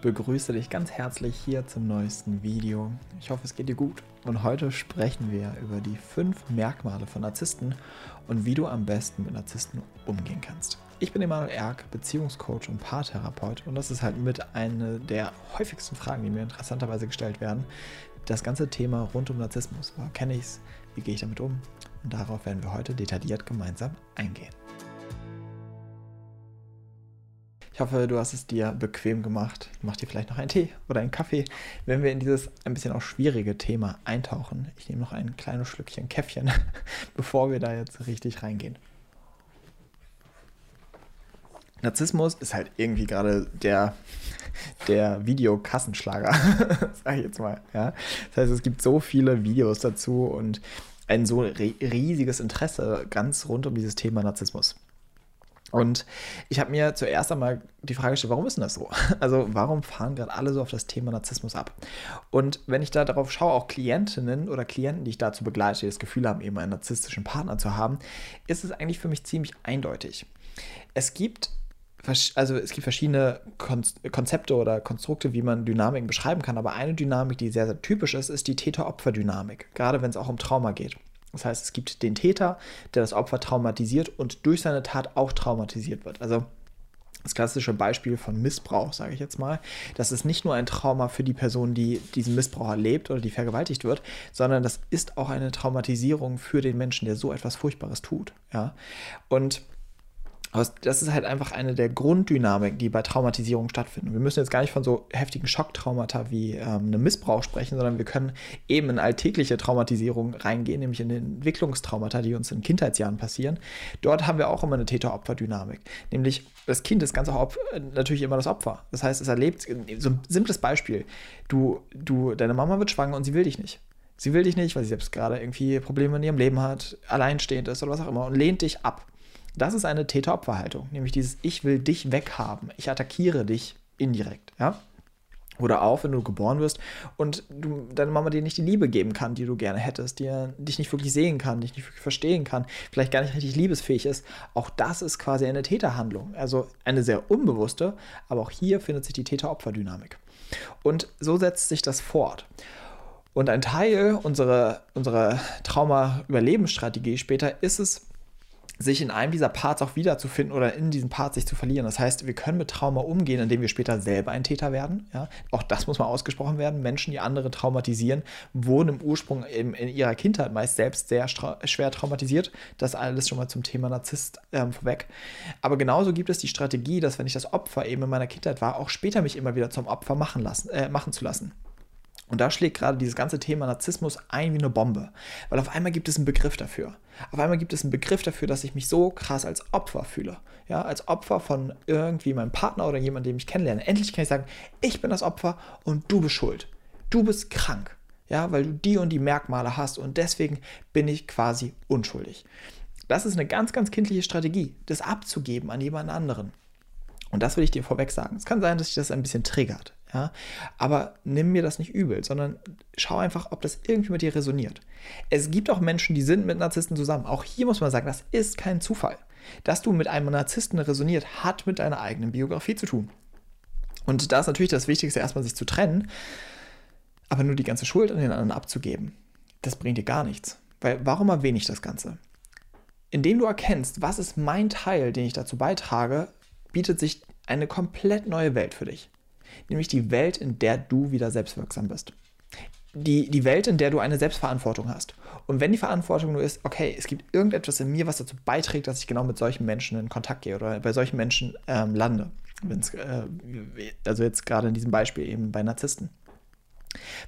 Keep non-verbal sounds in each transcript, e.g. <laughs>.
begrüße dich ganz herzlich hier zum neuesten Video. Ich hoffe, es geht dir gut. Und heute sprechen wir über die fünf Merkmale von Narzissten und wie du am besten mit Narzissten umgehen kannst. Ich bin Emanuel Erk, Beziehungscoach und Paartherapeut und das ist halt mit einer der häufigsten Fragen, die mir interessanterweise gestellt werden. Das ganze Thema rund um Narzissmus. Woher kenne ich es? Wie gehe ich damit um? Und darauf werden wir heute detailliert gemeinsam eingehen. Ich hoffe, du hast es dir bequem gemacht. Mach dir vielleicht noch einen Tee oder einen Kaffee, wenn wir in dieses ein bisschen auch schwierige Thema eintauchen. Ich nehme noch ein kleines Schlückchen Käffchen, <laughs> bevor wir da jetzt richtig reingehen. Narzissmus ist halt irgendwie gerade der, der Videokassenschlager, <laughs> sage ich jetzt mal. Ja? Das heißt, es gibt so viele Videos dazu und ein so riesiges Interesse ganz rund um dieses Thema Narzissmus. Und ich habe mir zuerst einmal die Frage gestellt, warum ist denn das so? <laughs> Also warum fahren gerade alle so auf das Thema Narzissmus ab? Und wenn ich da darauf schaue, auch Klientinnen oder Klienten, die ich dazu begleite, die das Gefühl haben, eben einen narzisstischen Partner zu haben, ist es eigentlich für mich ziemlich eindeutig. Es gibt also es gibt verschiedene Konzepte oder Konstrukte, wie man Dynamiken beschreiben kann, aber eine Dynamik, die sehr, sehr typisch ist, ist die Täter-Opfer-Dynamik, gerade wenn es auch um Trauma geht. Das heißt, es gibt den Täter, der das Opfer traumatisiert und durch seine Tat auch traumatisiert wird. Also das klassische Beispiel von Missbrauch, sage ich jetzt mal, das ist nicht nur ein Trauma für die Person, die diesen Missbrauch erlebt oder die vergewaltigt wird, sondern das ist auch eine Traumatisierung für den Menschen, der so etwas Furchtbares tut. Ja? Und das ist halt einfach eine der Grunddynamiken, die bei Traumatisierung stattfinden. Wir müssen jetzt gar nicht von so heftigen Schocktraumata wie ähm, einem Missbrauch sprechen, sondern wir können eben in alltägliche Traumatisierung reingehen, nämlich in Entwicklungstraumata, die uns in Kindheitsjahren passieren. Dort haben wir auch immer eine Täter-Opfer-Dynamik. Nämlich das Kind ist ganz auch natürlich immer das Opfer. Das heißt, es erlebt, so ein simples Beispiel, du, du, deine Mama wird schwanger und sie will dich nicht. Sie will dich nicht, weil sie selbst gerade irgendwie Probleme in ihrem Leben hat, alleinstehend ist oder was auch immer und lehnt dich ab. Das ist eine Täter-Opfer-Haltung, nämlich dieses Ich will dich weghaben, ich attackiere dich indirekt, ja. Oder auch, wenn du geboren wirst und du, deine Mama dir nicht die Liebe geben kann, die du gerne hättest, die dich nicht wirklich sehen kann, dich nicht wirklich verstehen kann, vielleicht gar nicht richtig liebesfähig ist. Auch das ist quasi eine Täterhandlung. Also eine sehr unbewusste, aber auch hier findet sich die Täter-Opfer-Dynamik. Und so setzt sich das fort. Und ein Teil unserer, unserer Trauma-Überlebensstrategie später ist es, sich in einem dieser Parts auch wiederzufinden oder in diesem Part sich zu verlieren. Das heißt, wir können mit Trauma umgehen, indem wir später selber ein Täter werden. Ja? Auch das muss mal ausgesprochen werden. Menschen, die andere traumatisieren, wurden im Ursprung in, in ihrer Kindheit meist selbst sehr schwer traumatisiert. Das alles schon mal zum Thema Narzisst ähm, vorweg. Aber genauso gibt es die Strategie, dass wenn ich das Opfer eben in meiner Kindheit war, auch später mich immer wieder zum Opfer machen, lassen, äh, machen zu lassen. Und da schlägt gerade dieses ganze Thema Narzissmus ein wie eine Bombe. Weil auf einmal gibt es einen Begriff dafür. Auf einmal gibt es einen Begriff dafür, dass ich mich so krass als Opfer fühle. Ja, als Opfer von irgendwie meinem Partner oder jemandem, den ich kennenlerne. Endlich kann ich sagen, ich bin das Opfer und du bist schuld. Du bist krank. Ja, weil du die und die Merkmale hast und deswegen bin ich quasi unschuldig. Das ist eine ganz, ganz kindliche Strategie, das abzugeben an jemand anderen. Und das will ich dir vorweg sagen. Es kann sein, dass sich das ein bisschen triggert. Ja? Aber nimm mir das nicht übel, sondern schau einfach, ob das irgendwie mit dir resoniert. Es gibt auch Menschen, die sind mit Narzissten zusammen. Auch hier muss man sagen, das ist kein Zufall. Dass du mit einem Narzissten resoniert, hat mit deiner eigenen Biografie zu tun. Und da ist natürlich das Wichtigste, erstmal sich zu trennen, aber nur die ganze Schuld an den anderen abzugeben. Das bringt dir gar nichts. Weil warum erwähne ich das Ganze? Indem du erkennst, was ist mein Teil, den ich dazu beitrage, bietet sich eine komplett neue Welt für dich nämlich die Welt, in der du wieder selbstwirksam bist. Die, die Welt, in der du eine Selbstverantwortung hast. Und wenn die Verantwortung nur ist, okay, es gibt irgendetwas in mir, was dazu beiträgt, dass ich genau mit solchen Menschen in Kontakt gehe oder bei solchen Menschen ähm, lande. Äh, also jetzt gerade in diesem Beispiel eben bei Narzissten.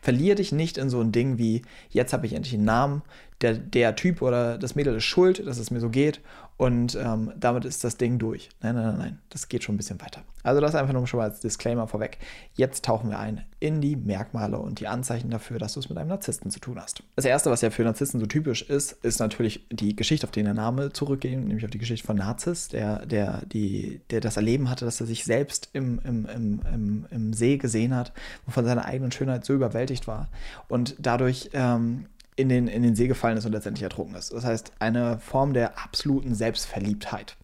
Verlier dich nicht in so ein Ding wie, jetzt habe ich endlich einen Namen, der, der Typ oder das Mädel ist schuld, dass es mir so geht und ähm, damit ist das Ding durch. Nein, nein, nein, nein, das geht schon ein bisschen weiter. Also das einfach nur schon mal als Disclaimer vorweg. Jetzt tauchen wir ein in die Merkmale und die Anzeichen dafür, dass du es mit einem Narzissten zu tun hast. Das erste, was ja für Narzissten so typisch ist, ist natürlich die Geschichte, auf die der Name zurückgeht, nämlich auf die Geschichte von Narziss, der, der, die, der das Erleben hatte, dass er sich selbst im, im, im, im, im See gesehen hat und von seiner eigenen Schönheit so überwältigt war und dadurch ähm, in den, in den See gefallen ist und letztendlich ertrunken ist. Das heißt, eine Form der absoluten Selbstverliebtheit.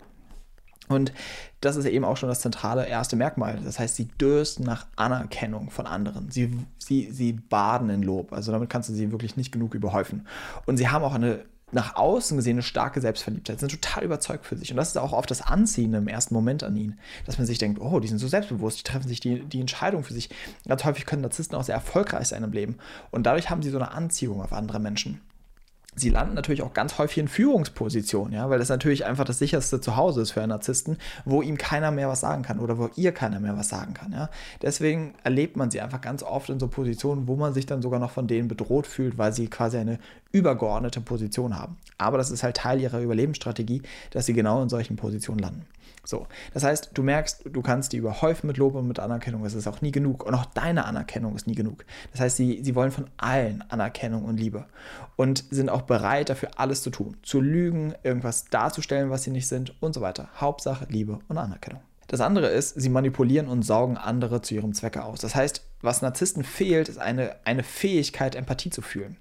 Und das ist eben auch schon das zentrale erste Merkmal. Das heißt, sie dürsten nach Anerkennung von anderen. Sie, sie, sie baden in Lob. Also damit kannst du sie wirklich nicht genug überhäufen. Und sie haben auch eine nach außen gesehen eine starke Selbstverliebtheit, sind total überzeugt für sich. Und das ist auch oft das Anziehende im ersten Moment an ihnen, dass man sich denkt, oh, die sind so selbstbewusst, die treffen sich die, die Entscheidung für sich. Ganz häufig können Narzissten auch sehr erfolgreich sein im Leben. Und dadurch haben sie so eine Anziehung auf andere Menschen sie landen natürlich auch ganz häufig in Führungspositionen, ja, weil das natürlich einfach das sicherste Zuhause ist für einen Narzissten, wo ihm keiner mehr was sagen kann oder wo ihr keiner mehr was sagen kann, ja. Deswegen erlebt man sie einfach ganz oft in so Positionen, wo man sich dann sogar noch von denen bedroht fühlt, weil sie quasi eine übergeordnete Position haben. Aber das ist halt Teil ihrer Überlebensstrategie, dass sie genau in solchen Positionen landen. So, das heißt, du merkst, du kannst die überhäufen mit Lob und mit Anerkennung. Es ist auch nie genug. Und auch deine Anerkennung ist nie genug. Das heißt, sie, sie wollen von allen Anerkennung und Liebe und sind auch bereit, dafür alles zu tun. Zu lügen, irgendwas darzustellen, was sie nicht sind und so weiter. Hauptsache Liebe und Anerkennung. Das andere ist, sie manipulieren und saugen andere zu ihrem Zwecke aus. Das heißt, was Narzissten fehlt, ist eine, eine Fähigkeit, Empathie zu fühlen.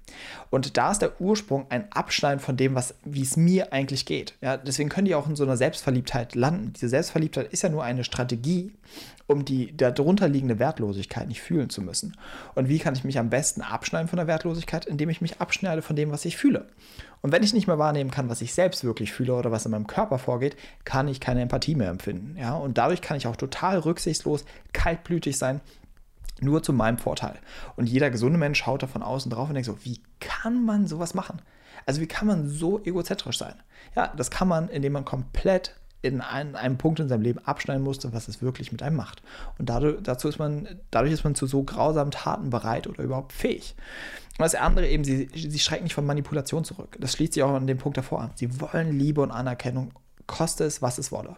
Und da ist der Ursprung ein Abschneiden von dem, wie es mir eigentlich geht. Ja, deswegen können die auch in so einer Selbstverliebtheit landen. Diese Selbstverliebtheit ist ja nur eine Strategie, um die darunter liegende Wertlosigkeit nicht fühlen zu müssen. Und wie kann ich mich am besten abschneiden von der Wertlosigkeit? Indem ich mich abschneide von dem, was ich fühle. Und wenn ich nicht mehr wahrnehmen kann, was ich selbst wirklich fühle oder was in meinem Körper vorgeht, kann ich keine Empathie mehr empfinden. Ja? Und dadurch kann ich auch total rücksichtslos, kaltblütig sein nur zu meinem Vorteil. Und jeder gesunde Mensch schaut da von außen drauf und denkt so, wie kann man sowas machen? Also wie kann man so egozentrisch sein? Ja, das kann man, indem man komplett in einen, einem Punkt in seinem Leben abschneiden musste, was es wirklich mit einem macht. Und dadurch, dazu ist man, dadurch ist man zu so grausamen Taten bereit oder überhaupt fähig. Und das andere eben, sie, sie schrecken nicht von Manipulation zurück. Das schließt sich auch an den Punkt davor an. Sie wollen Liebe und Anerkennung koste es, was es wolle.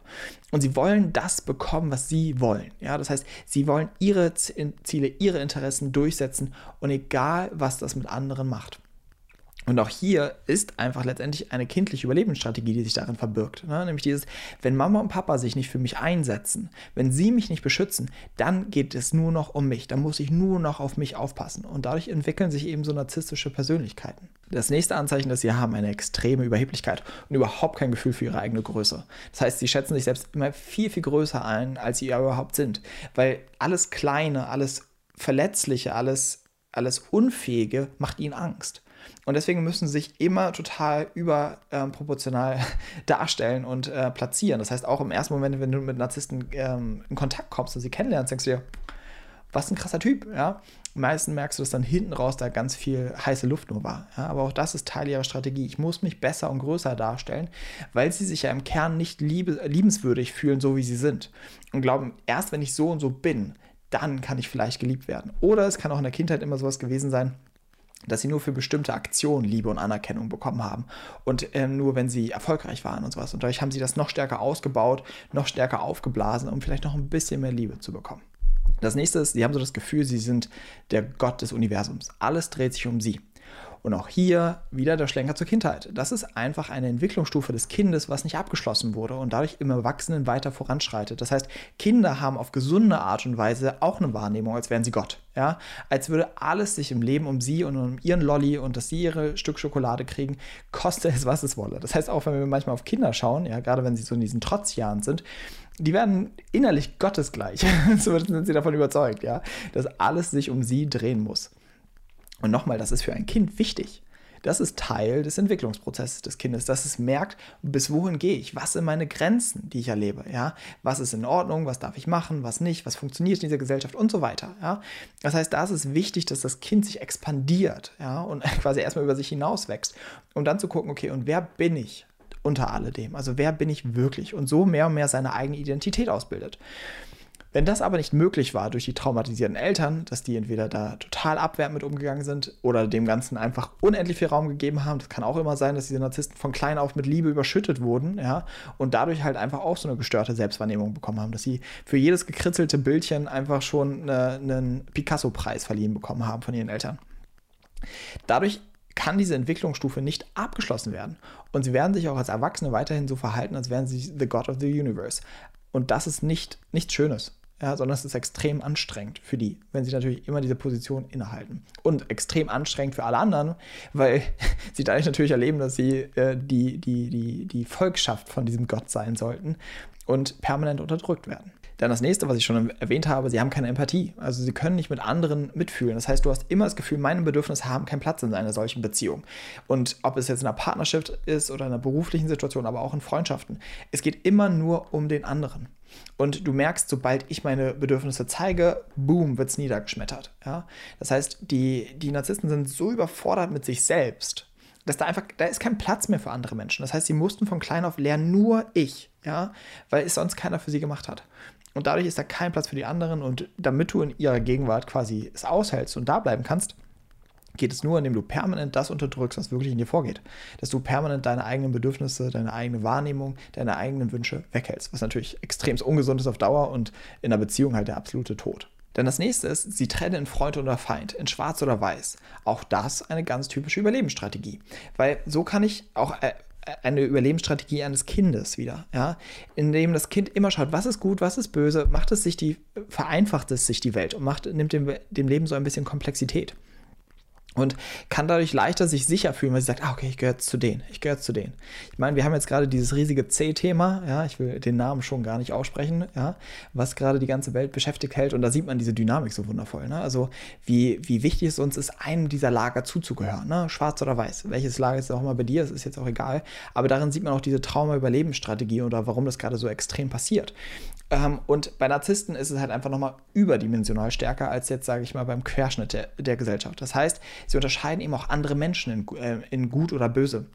Und sie wollen das bekommen, was sie wollen. Ja, das heißt, sie wollen ihre Ziele, ihre Interessen durchsetzen und egal, was das mit anderen macht. Und auch hier ist einfach letztendlich eine kindliche Überlebensstrategie, die sich darin verbirgt. Ne? Nämlich dieses, wenn Mama und Papa sich nicht für mich einsetzen, wenn sie mich nicht beschützen, dann geht es nur noch um mich. Dann muss ich nur noch auf mich aufpassen. Und dadurch entwickeln sich eben so narzisstische Persönlichkeiten. Das nächste Anzeichen, das sie haben, eine extreme Überheblichkeit und überhaupt kein Gefühl für ihre eigene Größe. Das heißt, sie schätzen sich selbst immer viel, viel größer ein, als sie überhaupt sind. Weil alles Kleine, alles Verletzliche, alles, alles Unfähige macht ihnen Angst. Und deswegen müssen sie sich immer total überproportional ähm, <laughs> darstellen und äh, platzieren. Das heißt, auch im ersten Moment, wenn du mit Narzissten ähm, in Kontakt kommst und sie kennenlernst, denkst du dir, was ein krasser Typ, ja. Meistens merkst du, dass dann hinten raus da ganz viel heiße Luft nur war. Ja? Aber auch das ist Teil ihrer Strategie. Ich muss mich besser und größer darstellen, weil sie sich ja im Kern nicht liebe, liebenswürdig fühlen, so wie sie sind. Und glauben, erst wenn ich so und so bin, dann kann ich vielleicht geliebt werden. Oder es kann auch in der Kindheit immer sowas gewesen sein, dass sie nur für bestimmte Aktionen Liebe und Anerkennung bekommen haben und äh, nur wenn sie erfolgreich waren und sowas. Und dadurch haben sie das noch stärker ausgebaut, noch stärker aufgeblasen, um vielleicht noch ein bisschen mehr Liebe zu bekommen. Das nächste ist, sie haben so das Gefühl, sie sind der Gott des Universums. Alles dreht sich um sie. Und auch hier wieder der Schlenker zur Kindheit. Das ist einfach eine Entwicklungsstufe des Kindes, was nicht abgeschlossen wurde und dadurch im Erwachsenen weiter voranschreitet. Das heißt, Kinder haben auf gesunde Art und Weise auch eine Wahrnehmung, als wären sie Gott. Ja? Als würde alles sich im Leben um sie und um ihren Lolli und dass sie ihre Stück Schokolade kriegen, koste es, was es wolle. Das heißt, auch wenn wir manchmal auf Kinder schauen, ja, gerade wenn sie so in diesen Trotzjahren sind, die werden innerlich gottesgleich. <laughs> so sind sie davon überzeugt, ja, dass alles sich um sie drehen muss. Und nochmal, das ist für ein Kind wichtig. Das ist Teil des Entwicklungsprozesses des Kindes, dass es merkt, bis wohin gehe ich, was sind meine Grenzen, die ich erlebe, ja, was ist in Ordnung, was darf ich machen, was nicht, was funktioniert in dieser Gesellschaft und so weiter, ja. Das heißt, da ist es wichtig, dass das Kind sich expandiert, ja, und <laughs> quasi erstmal über sich hinaus wächst, um dann zu gucken, okay, und wer bin ich unter alledem? Also wer bin ich wirklich? Und so mehr und mehr seine eigene Identität ausbildet. Wenn das aber nicht möglich war durch die traumatisierten Eltern, dass die entweder da total abwertend mit umgegangen sind oder dem Ganzen einfach unendlich viel Raum gegeben haben, das kann auch immer sein, dass diese Narzissten von klein auf mit Liebe überschüttet wurden, ja, und dadurch halt einfach auch so eine gestörte Selbstwahrnehmung bekommen haben, dass sie für jedes gekritzelte Bildchen einfach schon eine, einen Picasso-Preis verliehen bekommen haben von ihren Eltern. Dadurch kann diese Entwicklungsstufe nicht abgeschlossen werden. Und sie werden sich auch als Erwachsene weiterhin so verhalten, als wären sie the God of the Universe. Und das ist nicht nichts Schönes ja, sondern es ist extrem anstrengend für die, wenn sie natürlich immer diese Position innehalten. Und extrem anstrengend für alle anderen, weil <laughs> sie dadurch natürlich erleben, dass sie äh, die, die, die, die Volkschaft von diesem Gott sein sollten und permanent unterdrückt werden. Dann das nächste, was ich schon erwähnt habe, sie haben keine Empathie. Also sie können nicht mit anderen mitfühlen. Das heißt, du hast immer das Gefühl, meine Bedürfnisse haben keinen Platz in einer solchen Beziehung. Und ob es jetzt in einer Partnerschaft ist oder in einer beruflichen Situation, aber auch in Freundschaften, es geht immer nur um den anderen. Und du merkst, sobald ich meine Bedürfnisse zeige, boom, wird es niedergeschmettert. Ja? Das heißt, die, die Narzissten sind so überfordert mit sich selbst, dass da einfach, da ist kein Platz mehr für andere Menschen. Das heißt, sie mussten von klein auf lernen, nur ich, ja, weil es sonst keiner für sie gemacht hat. Und dadurch ist da kein Platz für die anderen. Und damit du in ihrer Gegenwart quasi es aushältst und da bleiben kannst, geht es nur, indem du permanent das unterdrückst, was wirklich in dir vorgeht. Dass du permanent deine eigenen Bedürfnisse, deine eigene Wahrnehmung, deine eigenen Wünsche weghältst. Was natürlich extrem ungesund ist auf Dauer und in einer Beziehung halt der absolute Tod. Denn das nächste ist, sie trennen in Freund oder Feind, in Schwarz oder Weiß. Auch das eine ganz typische Überlebensstrategie. Weil so kann ich auch äh, eine Überlebensstrategie eines Kindes wieder, ja, in dem das Kind immer schaut, was ist gut, was ist böse, macht es sich die, vereinfacht es sich die Welt und macht, nimmt dem, dem Leben so ein bisschen Komplexität und kann dadurch leichter sich sicher fühlen, weil sie sagt, ah, okay, ich gehöre zu denen, ich gehöre zu denen. Ich meine, wir haben jetzt gerade dieses riesige C-Thema, ja, ich will den Namen schon gar nicht aussprechen, ja, was gerade die ganze Welt beschäftigt hält und da sieht man diese Dynamik so wundervoll, ne? also wie, wie wichtig es uns ist, einem dieser Lager zuzugehören, ne? schwarz oder weiß, welches Lager ist auch mal bei dir, das ist jetzt auch egal, aber darin sieht man auch diese Trauma-Überlebensstrategie oder warum das gerade so extrem passiert. Ähm, und bei Narzissten ist es halt einfach nochmal überdimensional stärker als jetzt, sage ich mal, beim Querschnitt der, der Gesellschaft. Das heißt, sie unterscheiden eben auch andere Menschen in, äh, in gut oder böse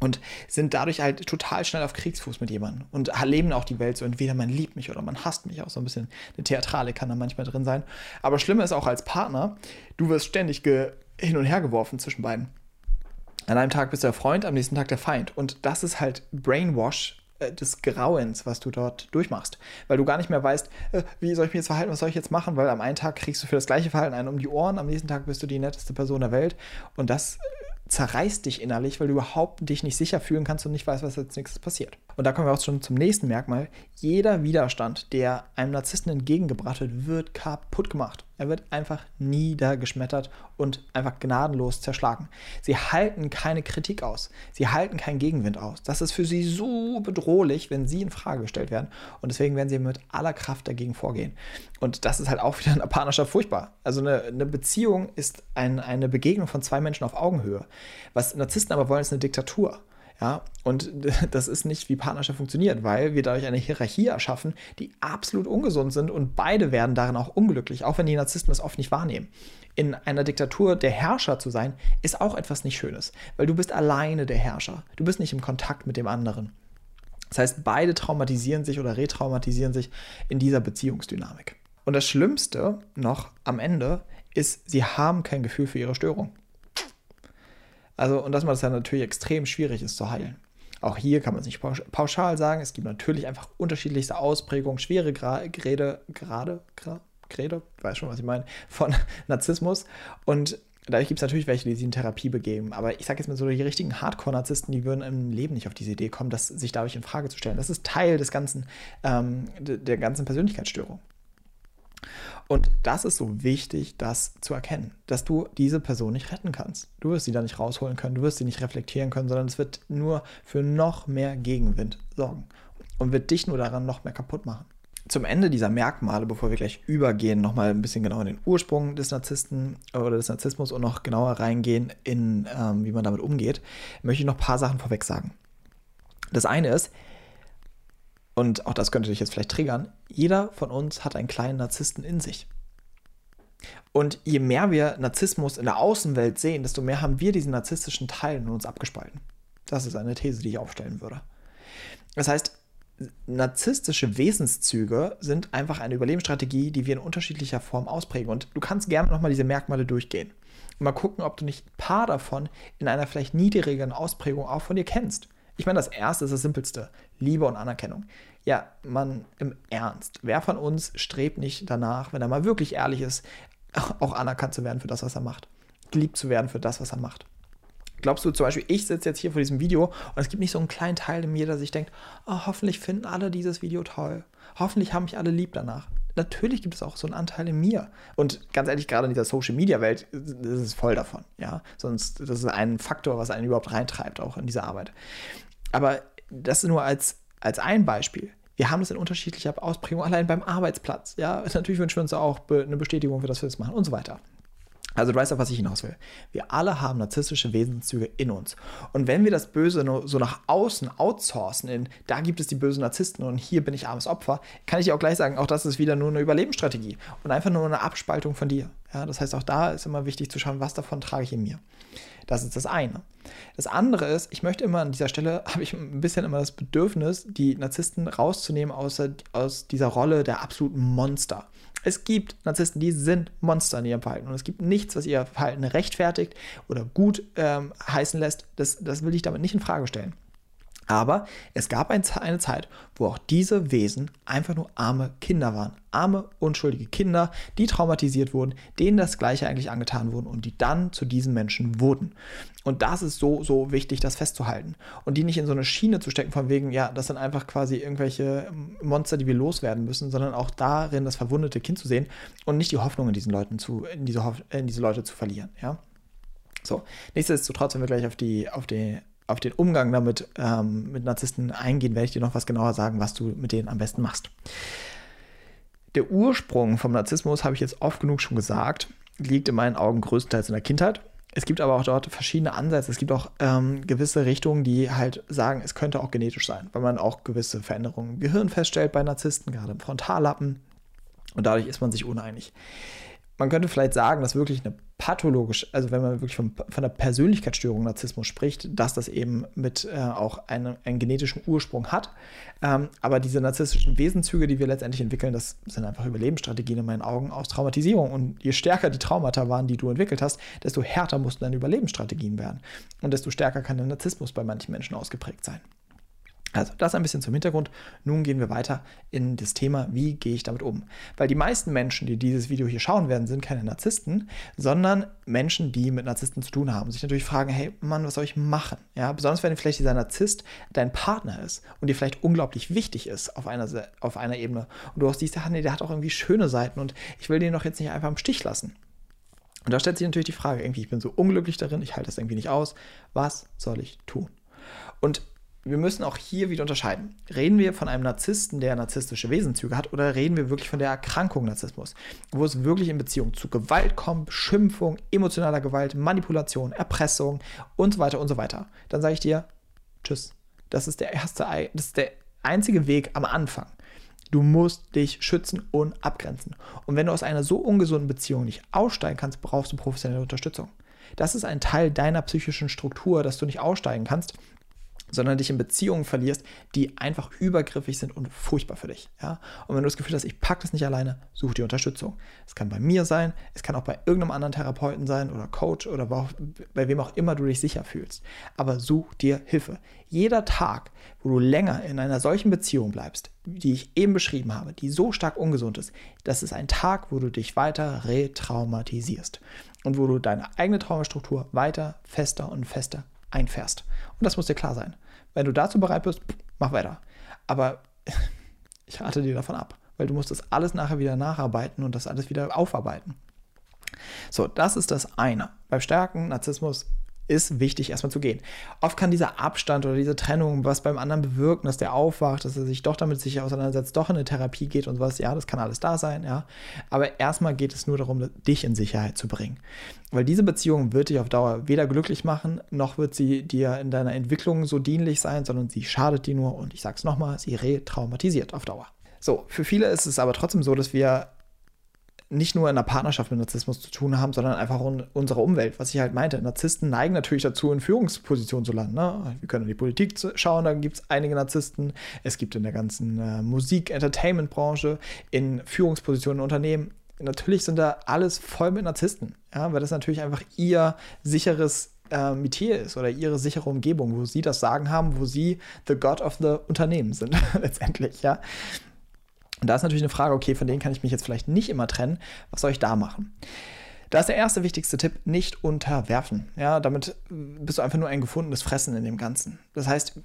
und sind dadurch halt total schnell auf Kriegsfuß mit jemandem und erleben auch die Welt so, entweder man liebt mich oder man hasst mich, auch so ein bisschen eine Theatralik kann da manchmal drin sein. Aber schlimmer ist auch als Partner, du wirst ständig hin und her geworfen zwischen beiden. An einem Tag bist du der Freund, am nächsten Tag der Feind. Und das ist halt Brainwash des Grauens, was du dort durchmachst. Weil du gar nicht mehr weißt, äh, wie soll ich mich jetzt verhalten, was soll ich jetzt machen, weil am einen Tag kriegst du für das gleiche Verhalten einen um die Ohren, am nächsten Tag bist du die netteste Person der Welt. Und das zerreißt dich innerlich, weil du überhaupt dich nicht sicher fühlen kannst und nicht weißt, was als nächstes passiert. Und da kommen wir auch schon zum nächsten Merkmal. Jeder Widerstand, der einem Narzissten entgegengebracht wird, wird kaputt gemacht. Er wird einfach niedergeschmettert und einfach gnadenlos zerschlagen. Sie halten keine Kritik aus. Sie halten keinen Gegenwind aus. Das ist für sie so bedrohlich, wenn sie in Frage gestellt werden. Und deswegen werden sie mit aller Kraft dagegen vorgehen. Und das ist halt auch wieder in der Partnerschaft furchtbar. Also eine, eine Beziehung ist ein, eine Begegnung von zwei Menschen auf Augenhöhe. Was Narzissten aber wollen, ist eine Diktatur. Ja, und <laughs> das ist nicht, wie Partnerschaft funktioniert, weil wir dadurch eine Hierarchie erschaffen, die absolut ungesund sind und beide werden darin auch unglücklich, auch wenn die Narzissten das oft nicht wahrnehmen. In einer Diktatur der Herrscher zu sein, ist auch etwas nicht Schönes, weil du bist alleine der Herrscher. Du bist nicht im Kontakt mit dem anderen. Das heißt, beide traumatisieren sich oder retraumatisieren sich in dieser Beziehungsdynamik. Und das Schlimmste noch am Ende ist, sie haben kein Gefühl für ihre Störung. Also, und dass man das ja natürlich extrem schwierig ist zu heilen. Auch hier kann man es nicht pauschal sagen. Es gibt natürlich einfach unterschiedlichste Ausprägungen, schwere Grade, gerade, gerade, Grade, weiß schon, was ich meine, von <laughs> Narzissmus. Und dadurch gibt es natürlich welche, die sich in Therapie begeben. Aber ich sage jetzt mal so, die richtigen Hardcore-Narzissten, die würden im Leben nicht auf diese Idee kommen, das sich dadurch in Frage zu stellen. Das ist Teil des ganzen, ähm, der ganzen Persönlichkeitsstörung. Und das ist so wichtig, das zu erkennen, dass du diese Person nicht retten kannst. Du wirst sie da nicht rausholen können, du wirst sie nicht reflektieren können, sondern es wird nur für noch mehr Gegenwind sorgen und wird dich nur daran noch mehr kaputt machen. Zum Ende dieser Merkmale, bevor wir gleich übergehen, nochmal ein bisschen genauer in den Ursprung des Narzissten oder des Narzissmus und noch genauer reingehen in, ähm, wie man damit umgeht, möchte ich noch ein paar Sachen vorweg sagen. Das eine ist, und auch das könnte dich jetzt vielleicht triggern, jeder von uns hat einen kleinen Narzissten in sich. Und je mehr wir Narzissmus in der Außenwelt sehen, desto mehr haben wir diesen narzisstischen Teil in uns abgespalten. Das ist eine These, die ich aufstellen würde. Das heißt, narzisstische Wesenszüge sind einfach eine Überlebensstrategie, die wir in unterschiedlicher Form ausprägen. Und du kannst gerne nochmal diese Merkmale durchgehen. Und mal gucken, ob du nicht ein paar davon in einer vielleicht niedrigeren Ausprägung auch von dir kennst. Ich meine, das erste ist das simpelste: Liebe und Anerkennung. Ja, man im Ernst. Wer von uns strebt nicht danach, wenn er mal wirklich ehrlich ist, auch anerkannt zu werden für das, was er macht? Geliebt zu werden für das, was er macht. Glaubst du zum Beispiel, ich sitze jetzt hier vor diesem Video und es gibt nicht so einen kleinen Teil in mir, der sich denkt, oh, hoffentlich finden alle dieses Video toll. Hoffentlich haben mich alle lieb danach. Natürlich gibt es auch so einen Anteil in mir. Und ganz ehrlich, gerade in dieser Social Media Welt ist es voll davon. Ja, sonst das ist ein Faktor, was einen überhaupt reintreibt, auch in diese Arbeit. Aber das nur als, als ein Beispiel. Wir haben das in unterschiedlicher Ausprägung, allein beim Arbeitsplatz. Ja, <laughs> natürlich wünschen wir uns auch eine Bestätigung für das, wir das machen und so weiter. Also du weißt auch, was ich hinaus will. Wir alle haben narzisstische Wesenszüge in uns. Und wenn wir das Böse nur so nach außen outsourcen, in da gibt es die bösen Narzissten und hier bin ich armes Opfer, kann ich dir auch gleich sagen, auch das ist wieder nur eine Überlebensstrategie und einfach nur eine Abspaltung von dir. Ja, das heißt, auch da ist immer wichtig zu schauen, was davon trage ich in mir. Das ist das eine. Das andere ist, ich möchte immer an dieser Stelle, <laughs> habe ich ein bisschen immer das Bedürfnis, die Narzissten rauszunehmen aus, aus dieser Rolle der absoluten Monster. Es gibt Narzissten, die sind Monster in ihrem Verhalten und es gibt nichts, was ihr Verhalten rechtfertigt oder gut ähm, heißen lässt. Das, das will ich damit nicht in Frage stellen. Aber es gab ein, eine Zeit, wo auch diese Wesen einfach nur arme Kinder waren. Arme, unschuldige Kinder, die traumatisiert wurden, denen das Gleiche eigentlich angetan wurde und die dann zu diesen Menschen wurden. Und das ist so, so wichtig, das festzuhalten. Und die nicht in so eine Schiene zu stecken, von wegen, ja, das sind einfach quasi irgendwelche Monster, die wir loswerden müssen, sondern auch darin das verwundete Kind zu sehen und nicht die Hoffnung in diesen Leuten zu, in diese, in diese Leute zu verlieren. Ja. So, nichtsdestotrotz, wenn wir gleich auf die, auf die auf den Umgang damit ähm, mit Narzissten eingehen, werde ich dir noch was genauer sagen, was du mit denen am besten machst. Der Ursprung vom Narzissmus, habe ich jetzt oft genug schon gesagt, liegt in meinen Augen größtenteils in der Kindheit. Es gibt aber auch dort verschiedene Ansätze. Es gibt auch ähm, gewisse Richtungen, die halt sagen, es könnte auch genetisch sein, weil man auch gewisse Veränderungen im Gehirn feststellt bei Narzissten, gerade im Frontallappen. Und dadurch ist man sich uneinig man könnte vielleicht sagen, dass wirklich eine pathologisch, also wenn man wirklich von, von einer Persönlichkeitsstörung Narzissmus spricht, dass das eben mit äh, auch eine, einen genetischen Ursprung hat. Ähm, aber diese narzisstischen Wesenzüge, die wir letztendlich entwickeln, das sind einfach Überlebensstrategien in meinen Augen aus Traumatisierung. Und je stärker die Traumata waren, die du entwickelt hast, desto härter mussten deine Überlebensstrategien werden. Und desto stärker kann der Narzissmus bei manchen Menschen ausgeprägt sein. Also das ein bisschen zum Hintergrund. Nun gehen wir weiter in das Thema, wie gehe ich damit um. Weil die meisten Menschen, die dieses Video hier schauen werden, sind keine Narzissten, sondern Menschen, die mit Narzissten zu tun haben. Sich natürlich fragen, hey Mann, was soll ich machen? Ja, besonders wenn vielleicht dieser Narzisst dein Partner ist und dir vielleicht unglaublich wichtig ist auf einer, auf einer Ebene. Und du auch siehst, nee, der hat auch irgendwie schöne Seiten und ich will den doch jetzt nicht einfach im Stich lassen. Und da stellt sich natürlich die Frage, irgendwie, ich bin so unglücklich darin, ich halte das irgendwie nicht aus. Was soll ich tun? Und wir müssen auch hier wieder unterscheiden. Reden wir von einem Narzissten, der narzisstische Wesenzüge hat, oder reden wir wirklich von der Erkrankung Narzissmus, wo es wirklich in Beziehung zu Gewalt kommt, Beschimpfung, emotionaler Gewalt, Manipulation, Erpressung und so weiter und so weiter. Dann sage ich dir, tschüss. Das ist der erste, das ist der einzige Weg am Anfang. Du musst dich schützen und abgrenzen. Und wenn du aus einer so ungesunden Beziehung nicht aussteigen kannst, brauchst du professionelle Unterstützung. Das ist ein Teil deiner psychischen Struktur, dass du nicht aussteigen kannst sondern dich in Beziehungen verlierst, die einfach übergriffig sind und furchtbar für dich. Ja? Und wenn du das Gefühl hast, ich packe das nicht alleine, such dir Unterstützung. Es kann bei mir sein, es kann auch bei irgendeinem anderen Therapeuten sein oder Coach oder bei wem auch immer du dich sicher fühlst. Aber such dir Hilfe. Jeder Tag, wo du länger in einer solchen Beziehung bleibst, die ich eben beschrieben habe, die so stark ungesund ist, das ist ein Tag, wo du dich weiter retraumatisierst und wo du deine eigene Traumastruktur weiter fester und fester einfährst. Und das muss dir klar sein. Wenn du dazu bereit bist, mach weiter. Aber <laughs> ich rate dir davon ab, weil du musst das alles nachher wieder nacharbeiten und das alles wieder aufarbeiten. So, das ist das eine. Beim Stärken, Narzissmus ist wichtig, erstmal zu gehen. Oft kann dieser Abstand oder diese Trennung was beim anderen bewirken, dass der aufwacht, dass er sich doch damit sich auseinandersetzt, doch in eine Therapie geht und sowas. Ja, das kann alles da sein, ja. Aber erstmal geht es nur darum, dich in Sicherheit zu bringen. Weil diese Beziehung wird dich auf Dauer weder glücklich machen, noch wird sie dir in deiner Entwicklung so dienlich sein, sondern sie schadet dir nur und ich sag's nochmal, sie retraumatisiert auf Dauer. So, für viele ist es aber trotzdem so, dass wir nicht nur in der Partnerschaft mit Narzissmus zu tun haben, sondern einfach in unserer Umwelt. Was ich halt meinte, Narzissten neigen natürlich dazu, in Führungspositionen zu landen. Ne? Wir können in die Politik schauen, da gibt es einige Narzissten. Es gibt in der ganzen äh, Musik-Entertainment-Branche, in Führungspositionen in Unternehmen. Natürlich sind da alles voll mit Narzissten, ja? weil das natürlich einfach ihr sicheres äh, Metier ist oder ihre sichere Umgebung, wo sie das Sagen haben, wo sie the God of the Unternehmen sind, <laughs> letztendlich, ja. Und da ist natürlich eine Frage, okay, von denen kann ich mich jetzt vielleicht nicht immer trennen. Was soll ich da machen? Da ist der erste wichtigste Tipp, nicht unterwerfen. Ja, damit bist du einfach nur ein gefundenes Fressen in dem Ganzen. Das heißt,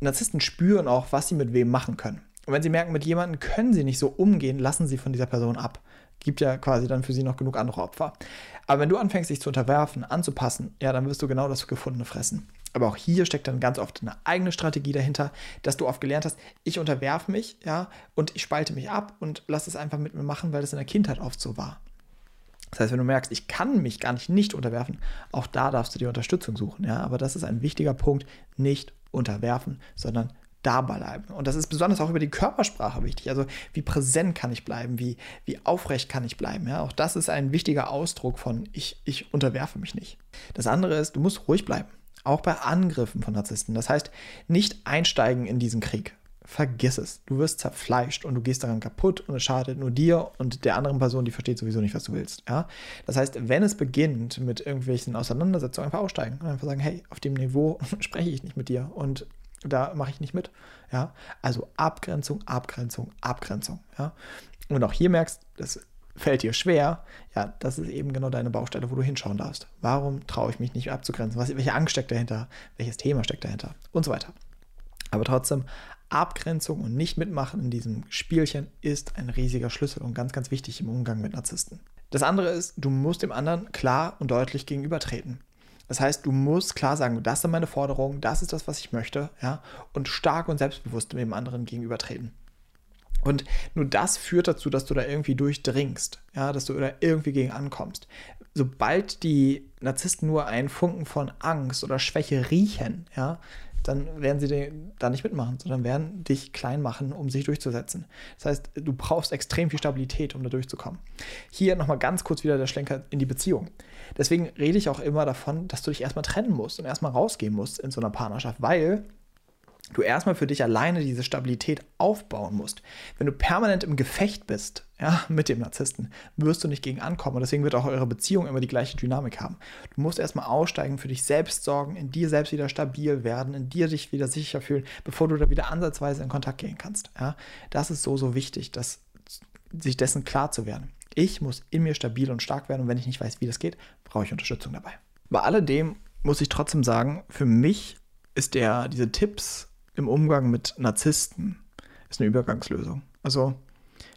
Narzissten spüren auch, was sie mit wem machen können. Und wenn sie merken, mit jemandem können sie nicht so umgehen, lassen sie von dieser Person ab. Gibt ja quasi dann für sie noch genug andere Opfer. Aber wenn du anfängst, dich zu unterwerfen, anzupassen, ja, dann wirst du genau das gefundene fressen. Aber auch hier steckt dann ganz oft eine eigene Strategie dahinter, dass du oft gelernt hast, ich unterwerfe mich, ja, und ich spalte mich ab und lass es einfach mit mir machen, weil das in der Kindheit oft so war. Das heißt, wenn du merkst, ich kann mich gar nicht nicht unterwerfen, auch da darfst du dir Unterstützung suchen, ja. Aber das ist ein wichtiger Punkt, nicht unterwerfen, sondern da bleiben. Und das ist besonders auch über die Körpersprache wichtig. Also wie präsent kann ich bleiben, wie, wie aufrecht kann ich bleiben. Ja? Auch das ist ein wichtiger Ausdruck von ich, ich unterwerfe mich nicht. Das andere ist, du musst ruhig bleiben. Auch bei Angriffen von Narzissten. Das heißt, nicht einsteigen in diesen Krieg. Vergiss es. Du wirst zerfleischt und du gehst daran kaputt und es schadet nur dir und der anderen Person, die versteht sowieso nicht, was du willst. Ja? Das heißt, wenn es beginnt mit irgendwelchen Auseinandersetzungen, einfach aussteigen und einfach sagen, hey, auf dem Niveau <laughs> spreche ich nicht mit dir und da mache ich nicht mit. Ja? Also Abgrenzung, Abgrenzung, Abgrenzung. Ja? Und auch hier merkst, das fällt dir schwer, ja, das ist eben genau deine Baustelle, wo du hinschauen darfst. Warum traue ich mich nicht abzugrenzen? Was, welche Angst steckt dahinter? Welches Thema steckt dahinter? Und so weiter. Aber trotzdem, Abgrenzung und nicht mitmachen in diesem Spielchen ist ein riesiger Schlüssel und ganz, ganz wichtig im Umgang mit Narzissten. Das andere ist, du musst dem anderen klar und deutlich gegenübertreten. Das heißt, du musst klar sagen, das sind meine Forderungen, das ist das, was ich möchte, ja, und stark und selbstbewusst dem anderen gegenübertreten. Und nur das führt dazu, dass du da irgendwie durchdringst, ja, dass du da irgendwie gegen ankommst. Sobald die Narzissten nur einen Funken von Angst oder Schwäche riechen, ja, dann werden sie da nicht mitmachen, sondern werden dich klein machen, um sich durchzusetzen. Das heißt, du brauchst extrem viel Stabilität, um da durchzukommen. Hier nochmal ganz kurz wieder der Schlenker in die Beziehung. Deswegen rede ich auch immer davon, dass du dich erstmal trennen musst und erstmal rausgehen musst in so einer Partnerschaft, weil du erstmal für dich alleine diese Stabilität aufbauen musst. Wenn du permanent im Gefecht bist, ja, mit dem Narzissten, wirst du nicht gegen ankommen. Und deswegen wird auch eure Beziehung immer die gleiche Dynamik haben. Du musst erstmal aussteigen, für dich selbst sorgen, in dir selbst wieder stabil werden, in dir dich wieder sicher fühlen, bevor du da wieder ansatzweise in Kontakt gehen kannst. Ja, das ist so, so wichtig, dass sich dessen klar zu werden. Ich muss in mir stabil und stark werden und wenn ich nicht weiß, wie das geht, brauche ich Unterstützung dabei. Bei alledem muss ich trotzdem sagen, für mich ist der, diese Tipps im Umgang mit Narzissten ist eine Übergangslösung. Also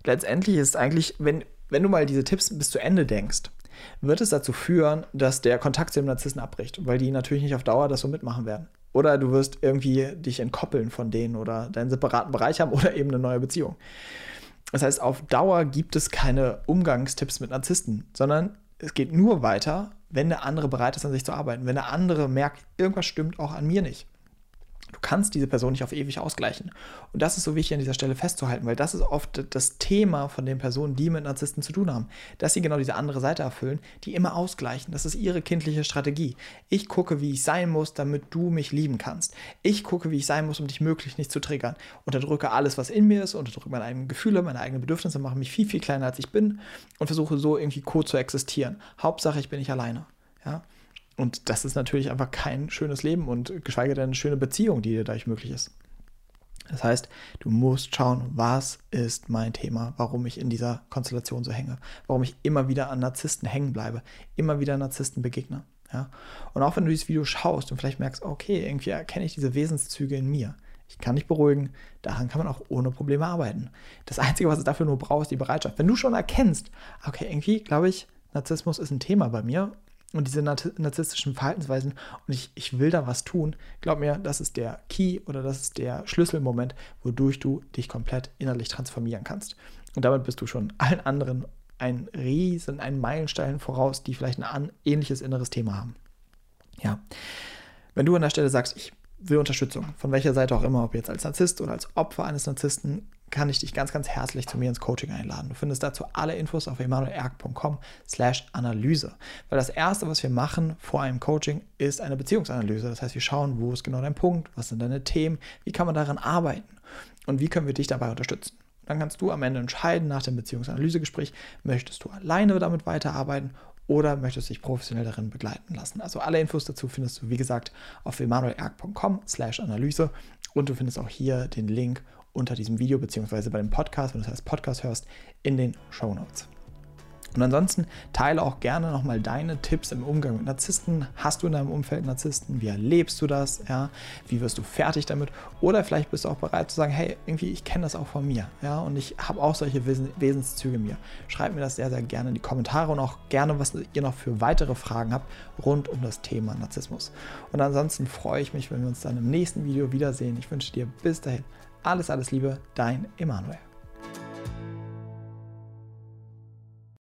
letztendlich ist eigentlich, wenn, wenn du mal diese Tipps bis zu Ende denkst, wird es dazu führen, dass der Kontakt zu dem Narzissten abbricht, weil die natürlich nicht auf Dauer das so mitmachen werden. Oder du wirst irgendwie dich entkoppeln von denen oder deinen separaten Bereich haben <laughs> oder eben eine neue Beziehung. Das heißt, auf Dauer gibt es keine Umgangstipps mit Narzissten, sondern es geht nur weiter, wenn der andere bereit ist, an sich zu arbeiten. Wenn der andere merkt, irgendwas stimmt auch an mir nicht. Du kannst diese Person nicht auf ewig ausgleichen. Und das ist so wichtig an dieser Stelle festzuhalten, weil das ist oft das Thema von den Personen, die mit Narzissten zu tun haben. Dass sie genau diese andere Seite erfüllen, die immer ausgleichen. Das ist ihre kindliche Strategie. Ich gucke, wie ich sein muss, damit du mich lieben kannst. Ich gucke, wie ich sein muss, um dich möglichst nicht zu triggern. Unterdrücke alles, was in mir ist, unterdrücke meine eigenen Gefühle, meine eigenen Bedürfnisse, mache mich viel, viel kleiner, als ich bin und versuche so irgendwie co zu existieren. Hauptsache, ich bin nicht alleine. Ja? Und das ist natürlich einfach kein schönes Leben und geschweige denn eine schöne Beziehung, die dir dadurch möglich ist. Das heißt, du musst schauen, was ist mein Thema, warum ich in dieser Konstellation so hänge, warum ich immer wieder an Narzissten hängen bleibe, immer wieder Narzissten begegne. Ja? Und auch wenn du dieses Video schaust und vielleicht merkst, okay, irgendwie erkenne ich diese Wesenszüge in mir. Ich kann dich beruhigen, daran kann man auch ohne Probleme arbeiten. Das Einzige, was es dafür nur braucht, ist die Bereitschaft. Wenn du schon erkennst, okay, irgendwie glaube ich, Narzissmus ist ein Thema bei mir und diese narzisstischen Verhaltensweisen und ich, ich will da was tun, glaub mir, das ist der Key oder das ist der Schlüsselmoment, wodurch du dich komplett innerlich transformieren kannst. Und damit bist du schon allen anderen ein riesen, ein Meilenstein voraus, die vielleicht ein ähnliches inneres Thema haben. Ja. Wenn du an der Stelle sagst, ich will Unterstützung, von welcher Seite auch immer, ob jetzt als Narzisst oder als Opfer eines Narzissten, kann ich dich ganz, ganz herzlich zu mir ins Coaching einladen. Du findest dazu alle Infos auf emanuelerg.com slash Analyse. Weil das Erste, was wir machen vor einem Coaching, ist eine Beziehungsanalyse. Das heißt, wir schauen, wo ist genau dein Punkt, was sind deine Themen, wie kann man daran arbeiten und wie können wir dich dabei unterstützen. Dann kannst du am Ende entscheiden nach dem Beziehungsanalysegespräch, möchtest du alleine damit weiterarbeiten oder möchtest dich professionell darin begleiten lassen. Also alle Infos dazu findest du, wie gesagt, auf emanuelerg.com slash Analyse und du findest auch hier den Link unter diesem Video beziehungsweise bei dem Podcast, wenn du das als Podcast hörst, in den Show Notes. Und ansonsten teile auch gerne nochmal deine Tipps im Umgang mit Narzissten. Hast du in deinem Umfeld Narzissten? Wie erlebst du das? Ja? Wie wirst du fertig damit? Oder vielleicht bist du auch bereit zu sagen, hey, irgendwie, ich kenne das auch von mir. Ja? Und ich habe auch solche Wesen Wesenszüge mir. Schreibt mir das sehr, sehr gerne in die Kommentare und auch gerne, was ihr noch für weitere Fragen habt rund um das Thema Narzissmus. Und ansonsten freue ich mich, wenn wir uns dann im nächsten Video wiedersehen. Ich wünsche dir bis dahin alles, alles Liebe, dein Emanuel.